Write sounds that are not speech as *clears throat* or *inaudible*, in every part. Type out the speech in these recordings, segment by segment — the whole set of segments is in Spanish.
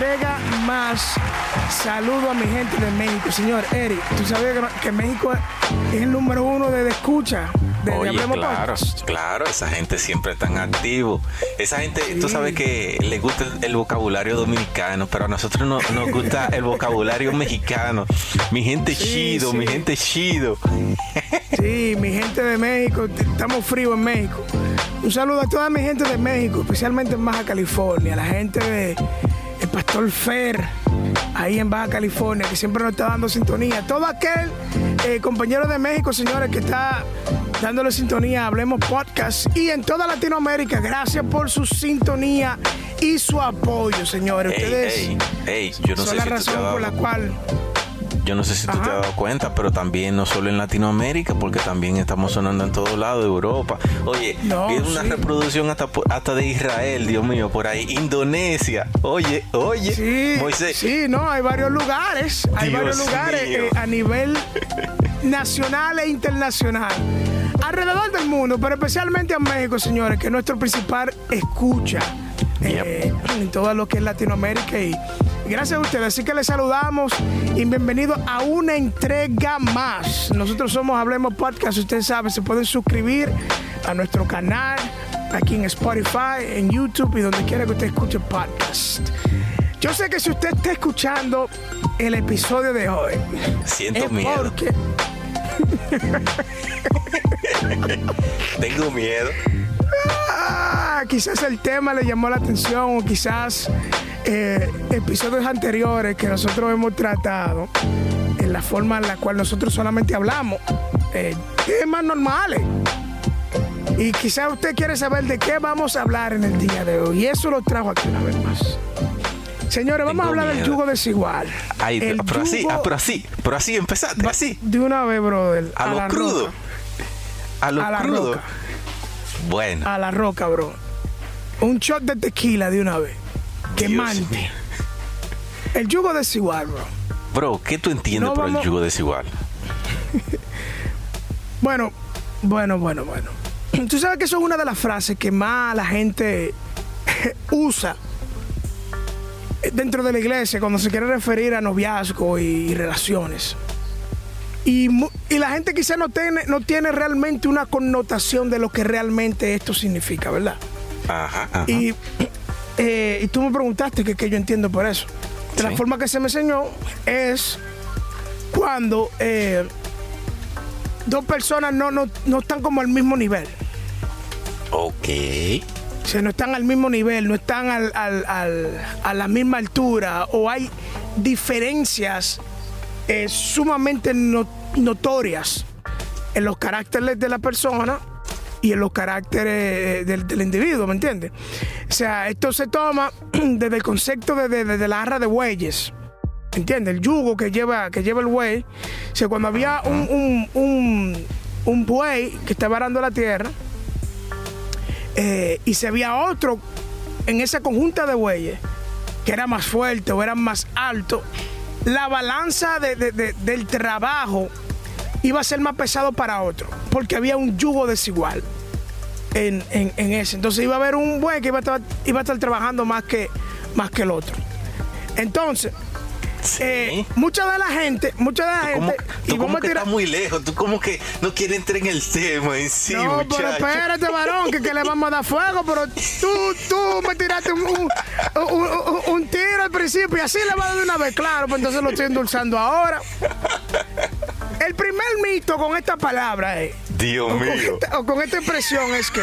entrega más. Saludo a mi gente de México. Señor Eric, ¿tú sabías que, que México es el número uno de escucha? De, Oye, claro, Podcast? claro, esa gente siempre tan activo. Esa gente, tú sabes que le gusta el, el vocabulario dominicano, pero a nosotros no, nos gusta *laughs* el vocabulario mexicano. Mi gente Sí, chido, sí. mi gente chido. Sí, mi gente de México, estamos fríos en México. Un saludo a toda mi gente de México, especialmente en Baja California, la gente de Pastor Fer, ahí en Baja California, que siempre nos está dando sintonía. Todo aquel eh, compañero de México, señores, que está dándole sintonía Hablemos Podcast y en toda Latinoamérica, gracias por su sintonía y su apoyo, señores. Ey, Ustedes ey, ey, yo no son sé la si razón por la cual yo no sé si tú te has dado cuenta, pero también no solo en Latinoamérica, porque también estamos sonando en todos lados, Europa. Oye, No, vi una sí. reproducción hasta, hasta de Israel, Dios mío, por ahí, Indonesia. Oye, oye, Sí, Moisés. sí, no, hay varios lugares, hay varios lugares eh, a nivel nacional e internacional. Alrededor del mundo, pero especialmente en México, señores, que es nuestro principal escucha eh, en todo lo que es Latinoamérica. Y gracias a ustedes, así que les saludamos y bienvenidos a una entrega más. Nosotros somos Hablemos Podcast, ustedes saben, se pueden suscribir a nuestro canal aquí en Spotify, en YouTube y donde quiera que usted escuche podcast. Yo sé que si usted está escuchando el episodio de hoy, Siento es miedo. porque *laughs* Tengo miedo. ah, quizás el tema le llamó la atención o quizás eh, episodios anteriores que nosotros hemos tratado en la forma en la cual nosotros solamente hablamos, eh, temas normales. Y quizás usted quiere saber de qué vamos a hablar en el día de hoy. Y eso lo trajo aquí una vez más. Señores, vamos a hablar del yugo desigual. Ay, El pero así, yugo- ah, pero así, pero así empezaste, así. De una vez, brother. A lo crudo. roca. A lo A la crudo. roca. Bueno, A la roca, bro. Un shot de tequila de una vez. Quemante. El yugo desigual, bro. Bro, ¿qué tú entiendes No por vamos- el yugo desigual? *laughs* Bueno, bueno, bueno, bueno. Tú sabes que eso es una de las frases que más la gente *laughs* usa dentro de la iglesia cuando se quiere referir a noviazgo y relaciones. Y la gente quizá no tiene, no tiene realmente una connotación de lo que realmente esto significa, ¿verdad? Ajá, ajá. Y, eh, y tú me preguntaste que, que yo entiendo por eso. De la forma que se me enseñó es cuando eh, dos personas no, no, no están como al mismo nivel. Ok. O sea, no están al mismo nivel, no están al- al- al- a la misma altura o hay diferencias eh, sumamente no- notorias en los caracteres de la persona y en los caracteres eh, del, del individuo, ¿me entiendes? O sea, esto se toma *clears throat* desde el concepto de, de- de la arra de bueyes. ¿Entiendes? El yugo que lleva, que lleva el buey. O sea, cuando había un, un, un, un buey que estaba arando la tierra, eh, y se había otro en esa conjunta de bueyes que era más fuerte o era más alto, la balanza de- de- de- del trabajo iba a ser más pesado para otro, porque había un yugo desigual en, en- en ese. Entonces iba a haber un buey que iba a estar, iba a estar trabajando más que, más que el otro. Entonces, Sí. eh, mucha de la gente, mucha de la Tú como, gente, tú y como que tirar- estás muy lejos, tú como que no quieres entrar en el tema en sí, no, pero espérate, varón, que, que le vamos a dar fuego, pero tú, tú me tiraste un, un, un- tiro al principio y así le va a dar de una vez, claro, pues entonces lo estoy endulzando ahora. El primer mito con esta palabra es, Dios o con, mío. esta, o con esta expresión es que,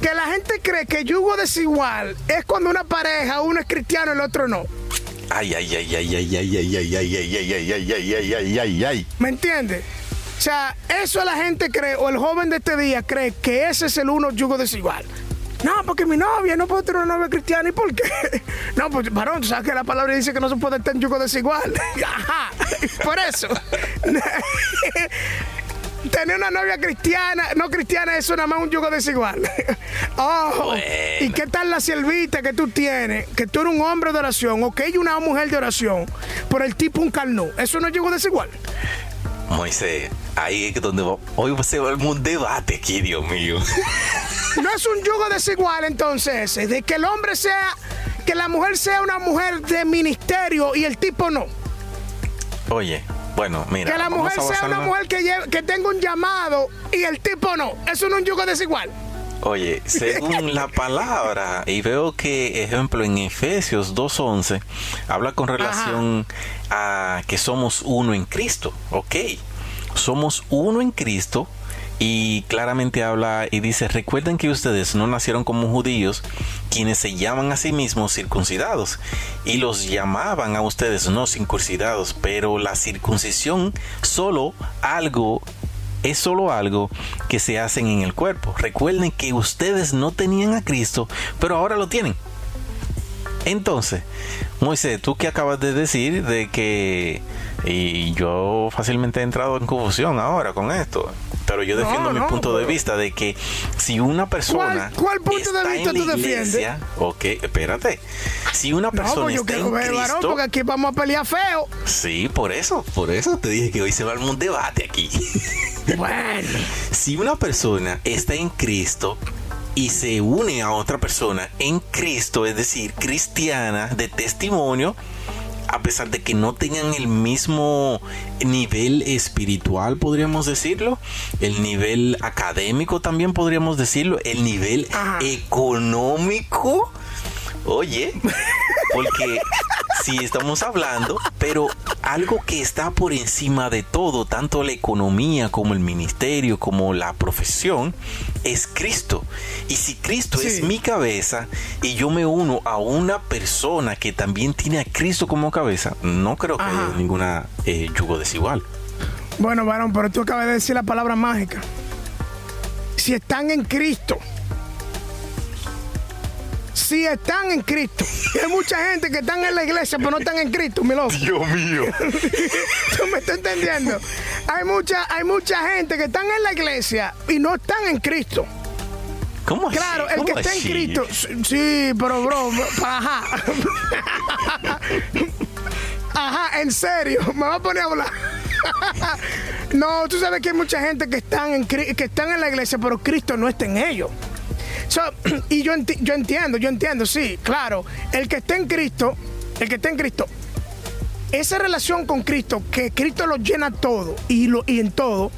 que la gente cree que yugo desigual es cuando una pareja, uno es cristiano y el otro no. Ay, ay, ay, ay, ay, ay, ay, ay, ay, ay, ay, ay, ay, ay, ay, ay, ay, ay. ¿Me entiendes? O sea, eso la gente cree, o el joven de este día cree que ese es el uno yugo desigual. No, porque mi novia no puede tener una novia cristiana. ¿Y por qué? *laughs* No, pues, varón, tú sabes que la palabra dice que no se puede estar en yugo desigual. *laughs* Ajá, por eso. *laughs* Tener una novia cristiana, no cristiana, eso nada más un yugo desigual. Oh, Bueno. ¿y qué tal la siervita que tú tienes? Que tú eres un hombre de oración, o que ella una mujer de oración, por el tipo un carnú. ¿Eso no es yugo desigual? Moisés, ahí es donde hoy se va un debate aquí, Dios mío. *laughs* No es un yugo desigual entonces, de que el hombre sea, que la mujer sea una mujer de ministerio y el tipo no. Oye, bueno, mira. Que la mujer sea una mujer que, lleve- que tenga un llamado y el tipo no. Eso no es un yugo desigual. Oye, según *laughs* la palabra, y veo que, ejemplo, en Efesios 2.11, habla con relación a que somos uno en Cristo, ¿ok? Somos uno en Cristo y claramente habla y dice, recuerden que ustedes no nacieron como judíos, quienes se llaman a sí mismos circuncidados, y los llamaban a ustedes no circuncidados, pero la circuncisión solo algo es solo algo que se hacen en el cuerpo. Recuerden que ustedes no tenían a Cristo, pero ahora lo tienen. Entonces, Moisés, tú que acabas de decir de que y yo fácilmente he entrado en confusión ahora con esto, pero yo No, defiendo mi no, punto de vista de que si una persona cuál punto de vista tú defiendes? ok, espérate. Si una No, persona pues yo está quiero en ver, varón, Cristo, porque aquí vamos a pelear feo. sí, por eso, por eso te dije que hoy se va a armar un debate aquí. Bueno. *laughs* Si una persona está en Cristo y se une a otra persona en Cristo, es decir, cristiana de testimonio, a pesar de que no tengan el mismo nivel espiritual, podríamos decirlo, el nivel académico también podríamos decirlo, el nivel Ajá. económico, oye, porque si estamos hablando, pero algo que está por encima de todo, tanto la economía como el ministerio, como la profesión, es Cristo. Y si Cristo Sí. es mi cabeza y yo me uno a una persona que también tiene a Cristo como cabeza, no creo que Ajá. haya ninguna eh, yugo desigual. Bueno, varón, pero tú acabas de decir la palabra mágica. Si están en Cristo. Si están en Cristo. Hay mucha gente que están en la iglesia, pero no están en Cristo, mi loco. Dios mío. *laughs* ¿Tú me estás entendiendo? Hay mucha, hay mucha gente que están en la iglesia y no están en Cristo. ¿Cómo así? Claro, el que ¿Cómo está en? Cristo. Sí, pero bro, ajá. Ajá, en serio, me va a poner a hablar. *laughs* No, tú sabes que hay mucha gente que están en, que están en la iglesia, pero Cristo no está en ellos. So, *clears throat* y yo, enti- yo entiendo, yo entiendo, sí, claro. El que está en Cristo, el que está en Cristo, esa relación con Cristo, que Cristo lo llena todo y, lo, y en todo,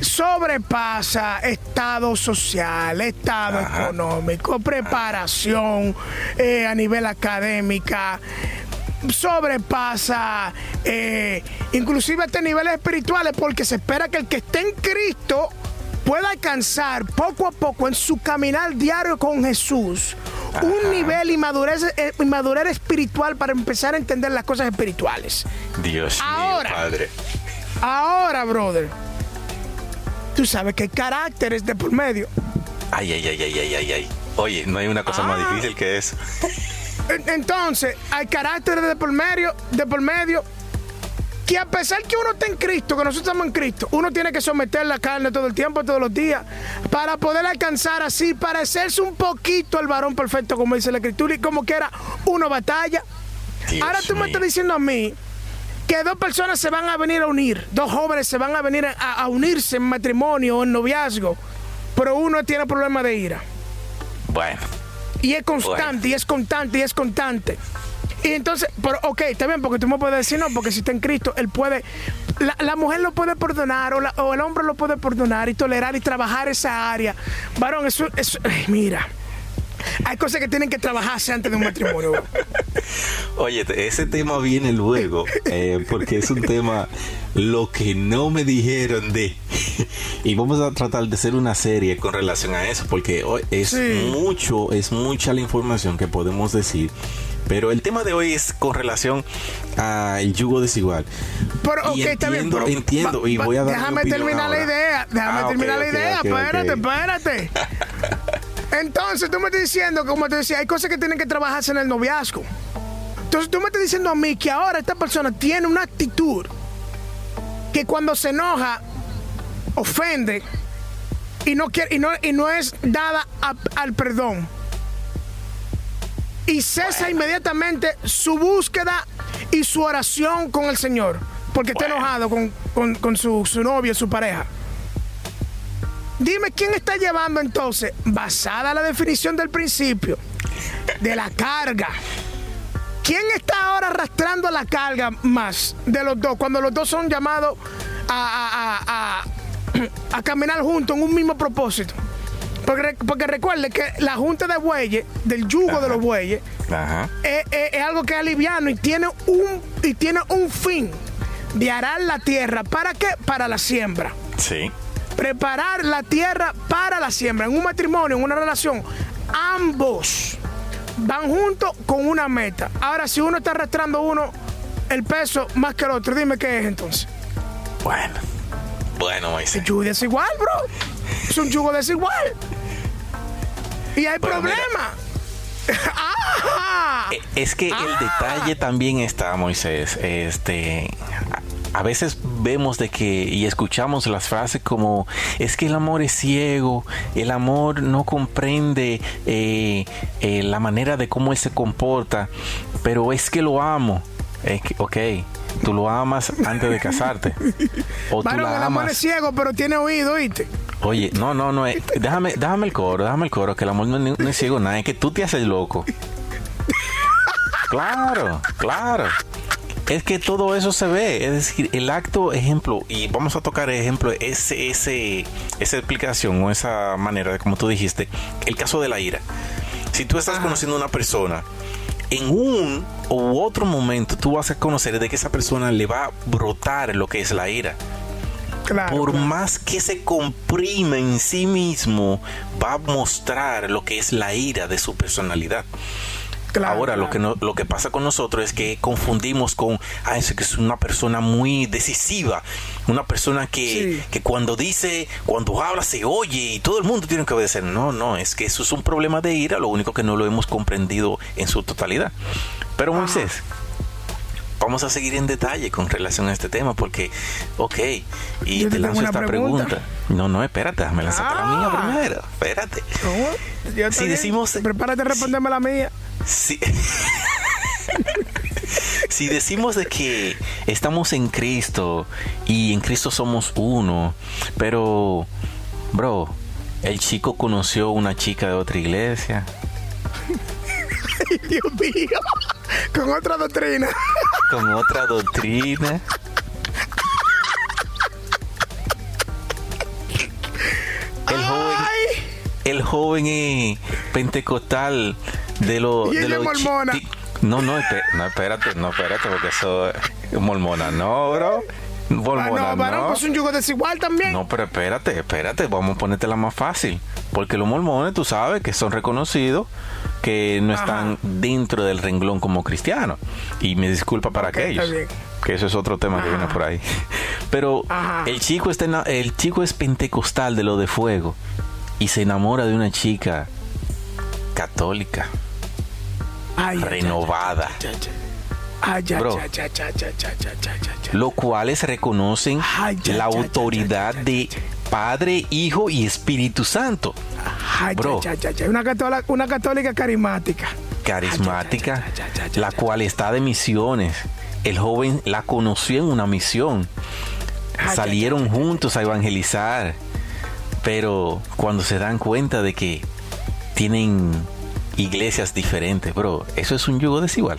sobrepasa estado social, estado Ajá. económico, preparación eh, a nivel académica, sobrepasa eh, inclusive hasta niveles espirituales, porque se espera que el que esté en Cristo pueda alcanzar poco a poco en su caminar diario con Jesús un nivel y madurez, eh, y madurez espiritual para empezar a entender las cosas espirituales. Dios Ahora. mío, Padre. Ahora, brother, tú sabes que hay caracteres de por medio. Ay, ay, ay, ay, ay, ay, ay. Oye, no hay una cosa Ah. más difícil que eso. En- Entonces, hay caracteres de por medio, de por medio, que a pesar que uno está en Cristo, que nosotros estamos en Cristo, uno tiene que someter la carne todo el tiempo, todos los días, para poder alcanzar así, parecerse un poquito al varón perfecto, como dice la Escritura, y como que era una batalla. Dios Ahora tú me estás diciendo a mí que dos personas se van a venir a unir, dos jóvenes se van a venir a, a unirse en matrimonio o en noviazgo, pero uno tiene problema de ira. Bueno, Y es constante, Bueno. y es constante, y es constante. Y entonces, pero, ok, está bien, porque tú me puedes decir no, porque si está en Cristo, Él puede, la, la mujer lo puede perdonar, o, la- o el hombre lo puede perdonar y tolerar y trabajar esa área. Varón, eso, eso mira, hay cosas que tienen que trabajarse antes de un matrimonio. bro. oye, ese tema viene luego, eh, porque es un tema lo que no me dijeron de. y vamos a tratar de hacer una serie con relación a eso, porque hoy es Sí. mucho, es mucha la información que podemos decir. Pero el tema de hoy es con relación al yugo desigual. Pero, ok, Y está bien. entiendo, pero entiendo, y voy a dar Déjame terminar la idea, déjame Ah, terminar la ok, idea, espérate, espérate. *laughs* Entonces, tú me estás diciendo, como te decía, hay cosas que tienen que trabajarse en el noviazgo. Entonces, tú me estás diciendo a mí que ahora esta persona tiene una actitud que cuando se enoja, ofende y no, quiere, y no, y no es dada a- al perdón. Y cesa inmediatamente su búsqueda y su oración con el Señor. porque está enojado con, su, su novio, su pareja. Dime quién está llevando entonces, basada la definición del principio, de la carga. ¿Quién está ahora arrastrando la carga más de los dos? Cuando los dos son llamados a, a, caminar juntos en un mismo propósito. Porque, porque, recuerde que la junta de bueyes, del yugo de los bueyes, Es, algo que es aliviano y tiene un, y tiene un fin de arar la tierra. ¿Para qué? Para la siembra. Sí preparar la tierra para la siembra. En un matrimonio, en una relación, ambos van juntos con una meta. Ahora, si uno está arrastrando uno el peso más que el otro, dime qué es entonces. Bueno, bueno, Moisés. Es yugo desigual, bro. Es un yugo desigual. Y hay problema. Ah. *laughs* es que el ah. detalle también está, Moisés. Este, a veces vemos de que y escuchamos las frases como es que el amor es ciego, el amor no comprende eh, eh, la manera de cómo él se comporta, pero es que lo amo. ok, tú lo amas antes de casarte. *laughs* O tú la el amor es ciego, pero tiene oído, ¿oíste? Oye, no, no, no, eh, déjame, déjame el coro, déjame el coro, que el amor no, no es ciego, nada, es que tú te haces loco. *laughs* Claro, claro es que todo eso se ve. Es decir, el acto, ejemplo, y vamos a tocar ejemplo, ese, ese, esa explicación o esa manera de como tú dijiste, el caso de la ira. Si tú estás conociendo a una persona, en un u otro momento tú vas a conocer de que esa persona le va a brotar lo que es la ira. Por más que se comprime en sí mismo, va a mostrar lo que es la ira de su personalidad. Ahora lo que lo que pasa con nosotros es que confundimos con ah, que es una persona muy decisiva, una persona que, que cuando dice, cuando habla se oye y todo el mundo tiene que obedecer. No, no, es que eso es un problema de ira, lo único que no lo hemos comprendido en su totalidad. Pero Moisés, vamos a seguir en detalle con relación a este tema porque, ok, y te, lanzo esta pregunta. No, no, espérate, déjame lanzarte la mía ah. primero. Espérate. si decimos. Prepárate a responderme la mía. Si, *laughs* si decimos de que estamos en Cristo y en Cristo somos uno, pero, bro, el chico conoció una chica de otra iglesia. *laughs* Ay, Dios mío, con otra doctrina. *laughs* Con otra doctrina. El joven, el joven pentecostal de los de los mormona. No, no, no, espérate, no, espérate, porque eso es mormona, no, bro. Mormona, ah, no, no. pues un yugo desigual también. No, pero espérate, espérate, vamos a ponerte la más fácil. Porque los mormones, tú sabes, que son reconocidos, que no están dentro del renglón como cristianos. Y me disculpa para aquellos. Que eso es otro tema que viene por ahí. *laughs* Pero el chico, está el chico es pentecostal de lo de fuego y se enamora de una chica católica renovada. Lo cuales reconocen la autoridad de Padre, Hijo y Espíritu Santo. Bro. Una, católica, una católica carismática. Carismática, la cual está de misiones. El joven la conoció en una misión. Salieron juntos a evangelizar. Pero cuando se dan cuenta de que tienen iglesias diferentes, bro. Eso es un yugo desigual.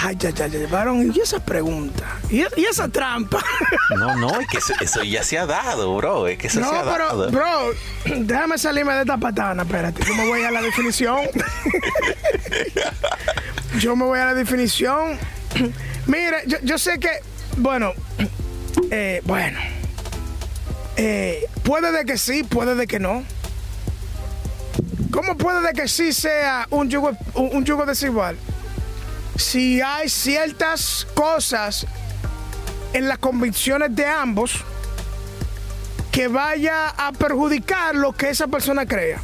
Ay, ya, ya, ya, llevaron. ¿Y esa pregunta? ¿Y, esa trampa? *laughs* No, no, es que eso, ya se ha dado, bro. Es que eso se ha pero, dado. Bro, déjame salirme de esta patana, espérate. Yo me voy a la definición. *laughs* yo me voy a la definición. Mire, yo, sé que, bueno, eh, bueno, eh, puede de que sí, puede de que no. ¿Cómo puede de que sí sea un yugo, un yugo desigual? Si hay ciertas cosas en las convicciones de ambos que vaya a perjudicar lo que esa persona crea.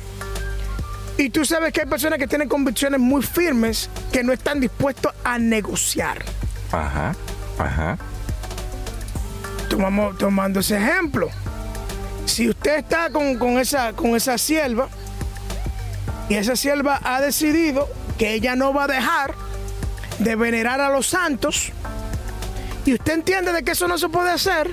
Y tú sabes que hay personas que tienen convicciones muy firmes que no están dispuestos a negociar. Ajá, ajá. Tomamos, tomando ese ejemplo. Si usted está con, con esa, con esa sierva, y esa sierva ha decidido que ella no va a dejar de venerar a los santos y usted entiende de que eso no se puede hacer,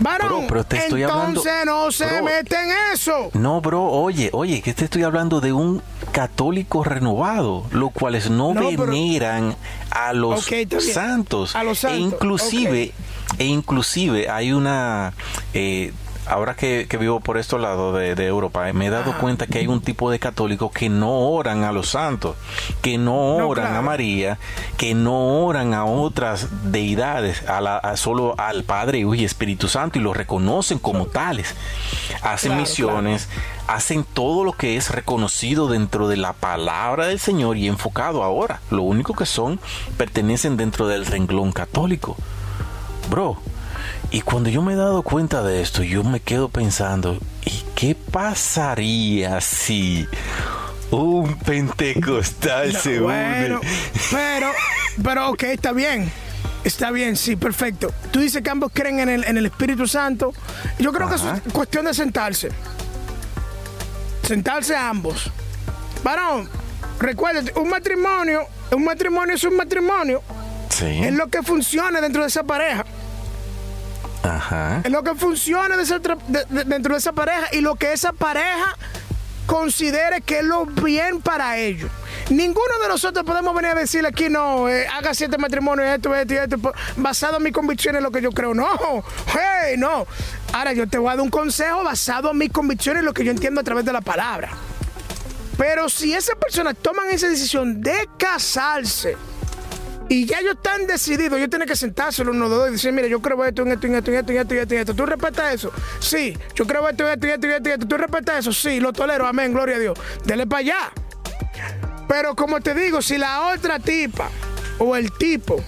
varón, pero te estoy entonces hablando- no se Bro. mete en eso. No, bro, oye, oye, que te estoy hablando de un católico renovado, los cuales no, No, pero- veneran a los santos. A los E inclusive, e inclusive hay una eh, ahora que, que vivo por estos lados de, de Europa, eh, me he dado Ajá. cuenta que hay un tipo de católicos que no oran a los santos, que no No, oran a. María, que no oran a otras deidades, a, la, a solo al Padre y Espíritu Santo y los reconocen como tales. Hacen Claro, misiones, hacen todo lo que es reconocido dentro de la palabra del Señor y enfocado ahora. Lo único que son pertenecen dentro del renglón católico. Bro, y cuando yo me he dado cuenta de esto, yo me quedo pensando, ¿y qué pasaría si un pentecostal No, se bueno, une? pero, pero ok, está bien. Está bien, sí, perfecto. Tú dices que ambos creen en el, en el Espíritu Santo. Yo creo que es cuestión de sentarse. Sentarse ambos. Varón, recuérdate, un matrimonio, un matrimonio es un matrimonio. Sí. Es lo que funciona dentro de esa pareja. Ajá. Es lo que de- dentro de esa pareja y lo que esa pareja considere que es lo bien para ellos. Ninguno de nosotros podemos venir a decirle aquí, no, eh, haga siete matrimonios, esto, esto y esto, basado en mis convicciones, lo que yo creo. No, hey, no. Ahora yo te voy a dar un consejo basado en mis convicciones, lo que yo entiendo a través de la palabra. Pero si esas personas toman esa decisión de casarse, y ya ellos están decididos, ellos tienen que sentarse los uno dos y decir, mira, yo creo esto, en esto, en esto, en esto, en esto, en esto, en esto. ¿Tú respetas eso? Sí. Yo creo esto, en esto, en esto, en esto, en esto. ¿Tú respetas eso? Sí, lo tolero. Amén, gloria a Dios. Dele para allá. Pero como te digo, si la otra tipa o el tipo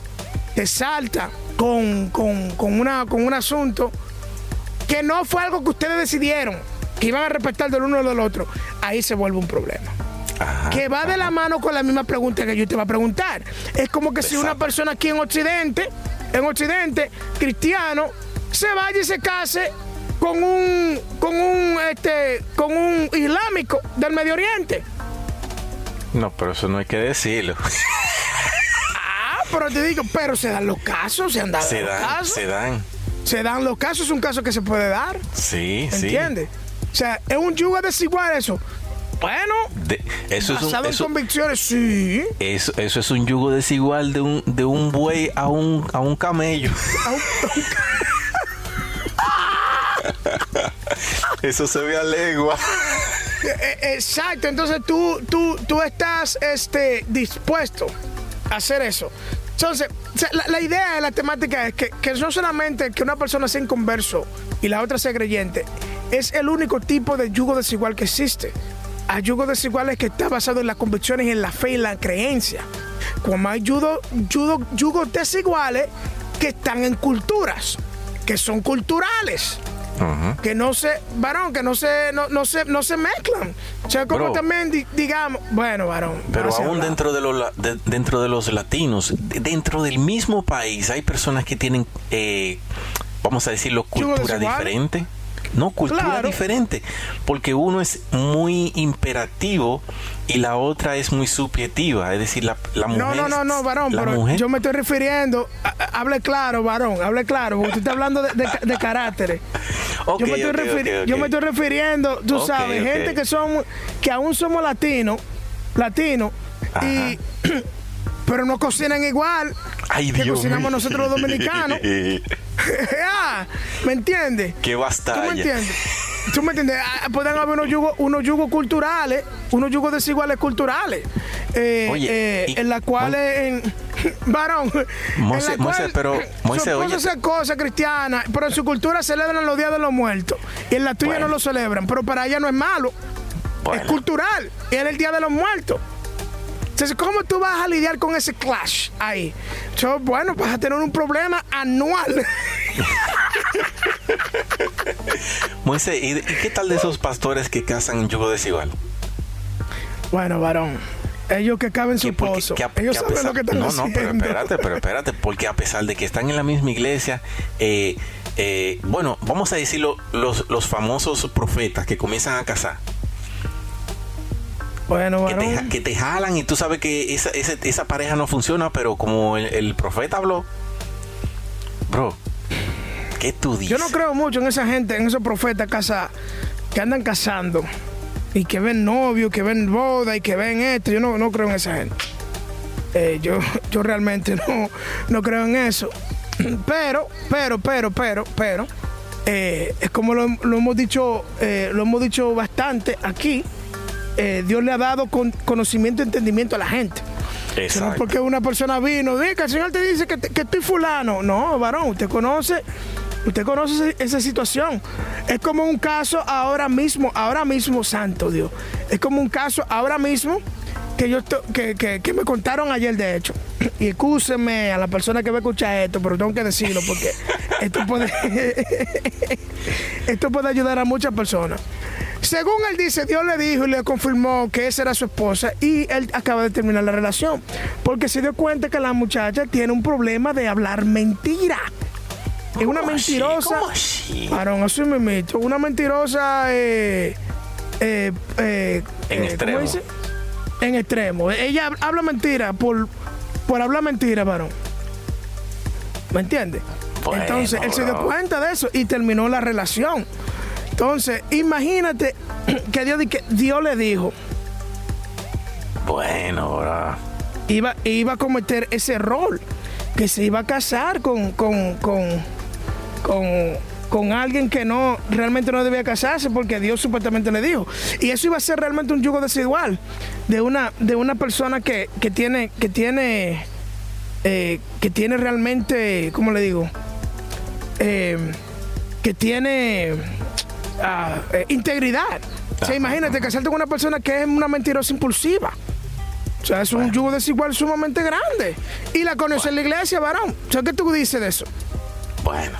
te salta con, con, con, una, con un asunto que no fue algo que ustedes decidieron, que iban a respetar del uno o del otro, ahí se vuelve un problema Ajá. que va de la mano con la misma pregunta que yo te iba a preguntar. Es como que si una persona aquí en Occidente, en Occidente, cristiano, se vaya y se case con un, con un, este, con un islámico del Medio Oriente. No, pero eso no hay que decirlo. Ah, pero te digo, pero se dan los casos, se han dado se los dan, casos. se dan. Se dan los casos, es un caso que se puede dar. Sí, sí. ¿Entiendes? O sea, es un yugo desigual eso. Bueno, De- eso es un, eso- convicciones, sí. Eso, eso es un yugo desigual de un, de un buey a un, a un camello. *laughs* Eso se ve a legua. Eh, Exacto, entonces tú, tú, tú estás este, dispuesto a hacer eso. Entonces, la, la idea de la temática es que, que no solamente que una persona sea inconverso y la otra sea creyente, es el único tipo de yugo desigual que existe. Hay yugo desiguales que está basado en las convicciones, en la fe y la creencia. Como hay yugo, yugo- yugos desiguales que están en culturas, que son culturales que no se, varón, que no se, no, no se, no se mezclan. O sea, como Bro. también di- digamos, bueno, varón. Pero aún dentro de, los de- dentro de los latinos, de- dentro del mismo país, hay personas que tienen, eh, vamos a decirlo, cultura diferente. No, cultura Claro. diferente. Porque uno es muy imperativo y la otra es muy subjetiva. Es decir, la, la mujer. No, no, no, no, varón, pero mujer- yo me estoy refiriendo, a- hable claro, varón, hable claro, porque usted está hablando de, de, de caracteres. *laughs* Yo, me estoy yo me estoy refiriendo, tú sabes, gente que son, que aún somos latinos, latinos, y *clears throat* pero no cocinan igual Ay, que Dios cocinamos mío. nosotros los dominicanos. *laughs* *laughs* Ah, ¿Me entiendes? Qué ¿Tú me entiendes? ¿Tú me entiendes? Ah, Pueden haber unos yugos, unos yugos culturales, unos yugos desiguales culturales. eh, Oye, eh, y- en las cuales, *laughs* varón, Moisés, cual pero, Moisés, oye- cosas cristianas, pero en su cultura celebran los días de los muertos. Y en la tuya Bueno. no lo celebran, pero para ella no es malo. Bueno. Es cultural. Y es el día de los muertos. Entonces, ¿cómo tú vas a lidiar con ese clash ahí? So, bueno, vas a tener un problema anual. *laughs* Moisés, ¿y, qué tal de esos pastores que casan en yugo desigual? Bueno, varón, ellos que caben su Que porque- pozo, que a- ellos que saben pesar- lo que están no, haciendo. no, pero espérate, pero espérate, porque a pesar de que están en la misma iglesia, eh, eh, bueno, vamos a decirlo, los, los famosos profetas que comienzan a casar, Bueno, que te, que jalan y tú sabes que esa, ese- esa pareja no funciona, pero como el, el profeta habló, bro, ¿qué tú dices? Yo no creo mucho en esa gente, en esos profetas casa, que andan casando y que ven novio, que ven boda y que ven esto. Yo no, no creo en esa gente. Eh, yo, yo realmente no, no creo en eso. Pero, pero, pero, pero, pero, eh, es como lo, hemos dicho, eh, lo hemos dicho bastante aquí. Dios le ha dado con, conocimiento y entendimiento a la gente. No porque una persona vino, que el Señor te dice que, que estoy fulano. No, varón, usted conoce Usted conoce esa situación. Es como un caso ahora mismo, ahora mismo, santo Dios. Es como un caso ahora mismo que yo que, que, me contaron ayer, de hecho. Y excúseme a la persona que va a escuchar esto, pero tengo que decirlo porque esto puede, *laughs* esto puede ayudar a muchas personas. Según él dice, Dios le dijo y le confirmó que esa era su esposa y él acaba de terminar la relación porque se dio cuenta que la muchacha tiene un problema de hablar mentira. Es una mentirosa. ¿Cómo así? así me Una mentirosa. Eh, eh, eh, en extremo. ¿cómo dice? En extremo. Ella habla mentira por, por hablar mentira, varón. ¿Me entiendes? Entonces, él se dio cuenta de eso y terminó la relación. Entonces, imagínate *clears throat* que Dios, que Dios le dijo. Bueno, bro. Iba, iba a cometer ese error. Que se iba a casar con, con, con con, alguien que no realmente no debía casarse porque Dios supuestamente le dijo. Y eso iba a ser realmente un yugo desigual de una, de una persona que, tiene, que tiene, eh, que tiene realmente, ¿cómo le digo? Eh, que tiene ah, eh, integridad. O sea, imagínate casarte con una persona que es una mentirosa impulsiva. O sea, es un yugo desigual sumamente grande. Y la conoce en la iglesia, varón. O sea, ¿qué tú dices de eso? Bueno,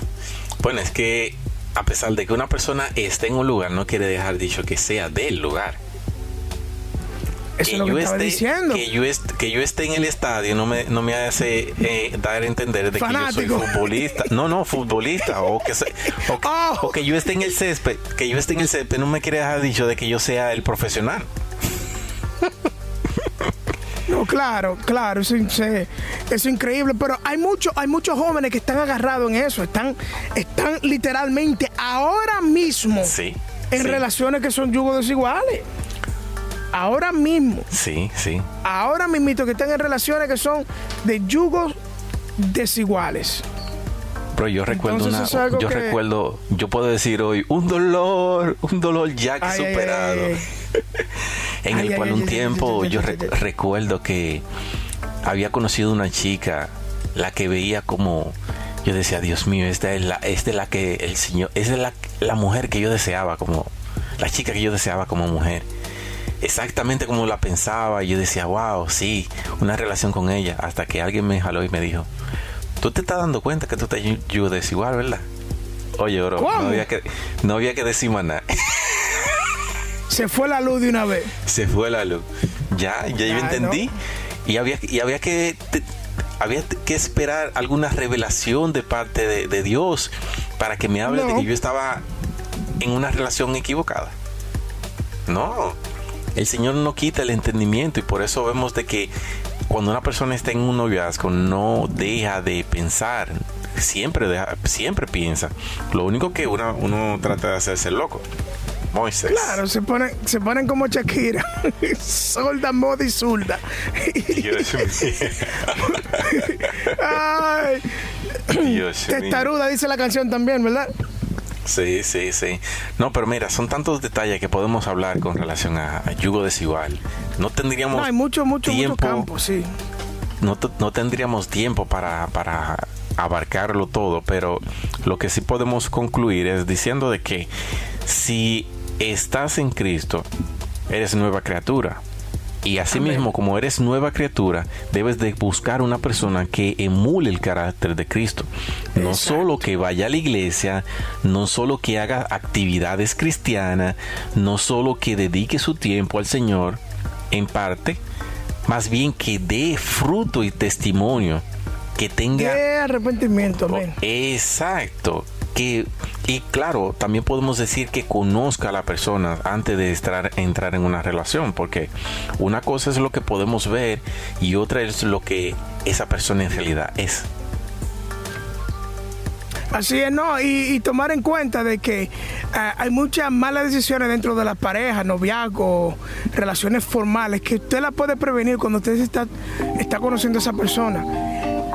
bueno, es que a pesar de que una persona esté en un lugar, no quiere dejar dicho que sea del lugar. Eso que es lo que yo esté, diciendo. Que yo, que yo esté en el estadio no me, no me hace eh, dar a entender de que yo soy futbolista. No, no, futbolista. O que, *laughs* oh. o que yo esté en el césped. Que yo esté en el césped no me quiere dejar dicho de que yo sea el profesional. claro, claro, eso, es increíble, pero hay muchos hay muchos jóvenes que están agarrados en eso, están, están literalmente ahora mismo en relaciones que son yugos desiguales. Ahora mismo. Sí, sí. Ahora mismo que están en relaciones que son de yugos desiguales. Pero yo recuerdo una, yo recuerdo, yo puedo decir hoy, un dolor, un dolor ya que superado. en el cual un tiempo yo recuerdo que había conocido una chica, la que veía como yo decía, Dios mío, esta es la, es de la que el Señor, es de la, la mujer que yo deseaba como, la chica que yo deseaba como mujer. Exactamente como la pensaba, yo decía, wow, sí, una relación con ella, hasta que alguien me jaló y me dijo, tú te estás dando cuenta que tú te ayudes igual, ¿verdad? Oye, bro, no había, que, no había que decir más nada. Se fue la luz de una vez. Se fue la luz. Ya, ya yo entendí. Y había, y había que había que esperar alguna revelación de parte de, Dios para que me hable de que yo estaba en una relación equivocada. No, el Señor no quita el entendimiento y por eso vemos de que cuando una persona está en un noviazgo no deja de pensar, siempre siempre piensa. Lo único que uno, uno trata de hacerse loco. Moisés. Claro, se ponen, se ponen como Shakira. *laughs* solda, moda y zulda. Dios mío. Testaruda dice la canción también, ¿verdad? Sí, sí, sí. No, pero mira, son tantos detalles que podemos hablar con relación a, yugo desigual. No tendríamos no, hay mucho, mucho, tiempo, mucho campo, sí. No, no tendríamos tiempo para, para abarcarlo todo, pero lo que sí podemos concluir es diciendo de que si estás en Cristo, eres nueva criatura. Y asimismo, como eres nueva criatura, debes de buscar una persona que emule el carácter de Cristo. No solo que vaya a la iglesia, no solo que haga actividades cristianas, no solo que dedique su tiempo al Señor, en parte, más bien que dé fruto y testimonio, que tenga... arrepentimiento, Exacto, que y claro, también podemos decir que conozca a la persona antes de entrar, entrar en una relación, porque una cosa es lo que podemos ver y otra es lo que esa persona en realidad es. Así es, ¿no? Y, tomar en cuenta de que eh, hay muchas malas decisiones dentro de la pareja, noviazgo, relaciones formales, que usted la puede prevenir cuando usted está, está conociendo a esa persona.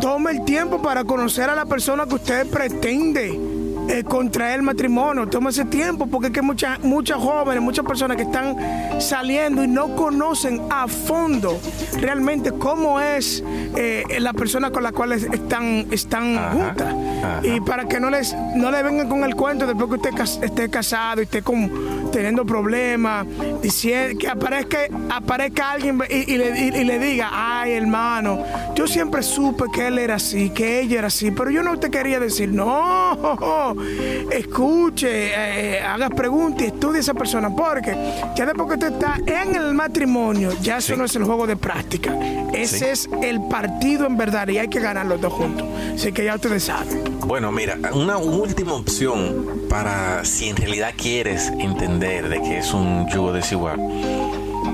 Tome el tiempo para conocer a la persona que usted pretende eh, contraer matrimonio. Toma ese tiempo porque es que muchas, muchas jóvenes, muchas personas que están saliendo y no conocen a fondo realmente cómo es eh, la persona con la cual están, están juntas. Y para que no les no le vengan con el cuento después que usted esté casado y esté con, teniendo problemas, diciendo que aparezca, aparezca alguien y, le, y le diga, ay hermano, yo siempre supe que él era así, que ella era así, pero yo no te quería decir, no, escuche, eh, haga preguntas y estudie a esa persona, porque ya después que usted está en el matrimonio, ya eso no es el juego de práctica, ese es el partido en verdad y hay que ganar los dos juntos. Así que ya ustedes saben. Bueno, mira, una última opción para si en realidad quieres entender de que es un yugo desigual,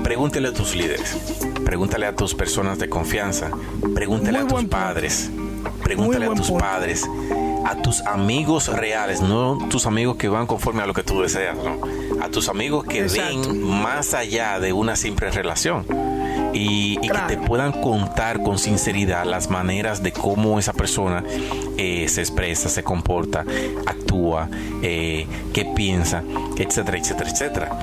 pregúntele a tus líderes, pregúntale a tus personas de confianza, pregúntale a tus padres, pregúntale a tus padres a tus amigos reales, no tus amigos que van conforme a lo que tú deseas, ¿no? A tus amigos que ven más allá de una simple relación. Y, que te puedan contar con sinceridad las maneras de cómo esa persona eh, se expresa, se comporta, actúa, eh, qué piensa, etcétera, etcétera, etcétera.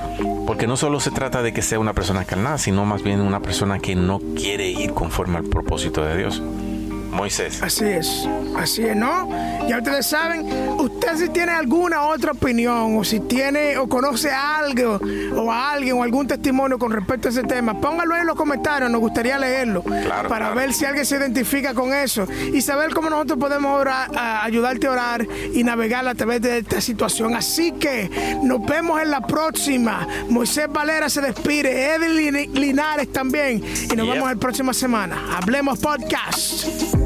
Porque no solo se trata de que sea una persona carnal, sino más bien una persona que no quiere ir conforme al propósito de Dios. Moisés. Así es, así es, ¿no? Ya ustedes saben, usted si tiene alguna otra opinión o si tiene o conoce algo o a alguien o algún testimonio con respecto a ese tema, póngalo en los comentarios, nos gustaría leerlo para ver si alguien se identifica con eso y saber cómo nosotros podemos orar, ayudarte a orar y navegar a través de esta situación. Así que nos vemos en la próxima. Moisés Valera se despide, Evelyn Linares también y nos vemos la próxima semana. Hablemos podcast.